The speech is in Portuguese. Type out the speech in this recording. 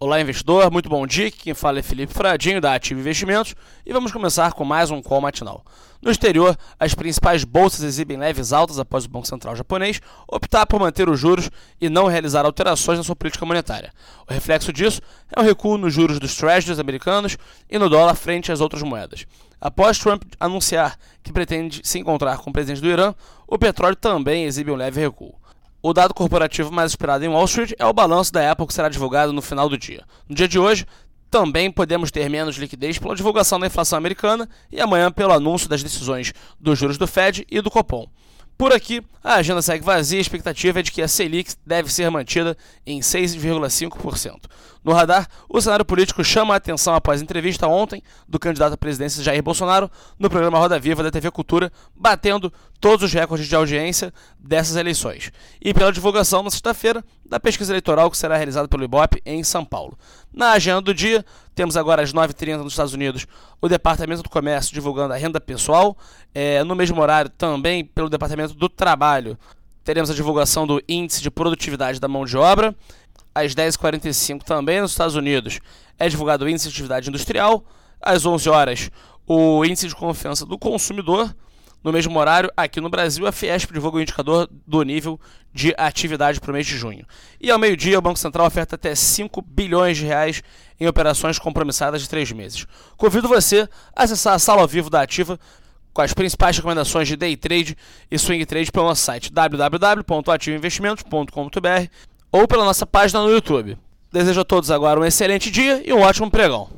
Olá, investidor, muito bom dia. Quem fala é Felipe Fradinho, da Ativo Investimentos, e vamos começar com mais um call matinal. No exterior, as principais bolsas exibem leves altas após o Banco Central japonês optar por manter os juros e não realizar alterações na sua política monetária. O reflexo disso é um recuo nos juros dos treasuries americanos e no dólar frente às outras moedas. Após Trump anunciar que pretende se encontrar com o presidente do Irã, o petróleo também exibe um leve recuo. O dado corporativo mais esperado em Wall Street é o balanço da Apple que será divulgado no final do dia. No dia de hoje, também podemos ter menos liquidez pela divulgação da inflação americana e amanhã pelo anúncio das decisões dos juros do Fed e do Copom. Por aqui, a agenda segue vazia e a expectativa é de que a Selic deve ser mantida em 6,5%. No radar, o cenário político chama a atenção após a entrevista ontem do candidato à presidência Jair Bolsonaro no programa Roda Viva da TV Cultura, batendo todos os recordes de audiência dessas eleições. E pela divulgação na sexta-feira da pesquisa eleitoral que será realizada pelo IBOP em São Paulo. Na agenda do dia, temos agora às 9h30 nos Estados Unidos o Departamento do Comércio divulgando a renda pessoal. É, no mesmo horário, também pelo Departamento do Trabalho, teremos a divulgação do Índice de Produtividade da Mão de Obra. Às 10h45 também nos Estados Unidos é divulgado o Índice de Atividade Industrial. Às 11 horas o Índice de Confiança do Consumidor. No mesmo horário, aqui no Brasil, a Fiesp divulga o indicador do nível de atividade para o mês de junho. E ao meio-dia, o Banco Central oferta até 5 bilhões de reais em operações compromissadas de três meses. Convido você a acessar a sala ao vivo da Ativa com as principais recomendações de day trade e swing trade pelo nosso site www.ativoinvestimentos.com.br ou pela nossa página no YouTube. Desejo a todos agora um excelente dia e um ótimo pregão.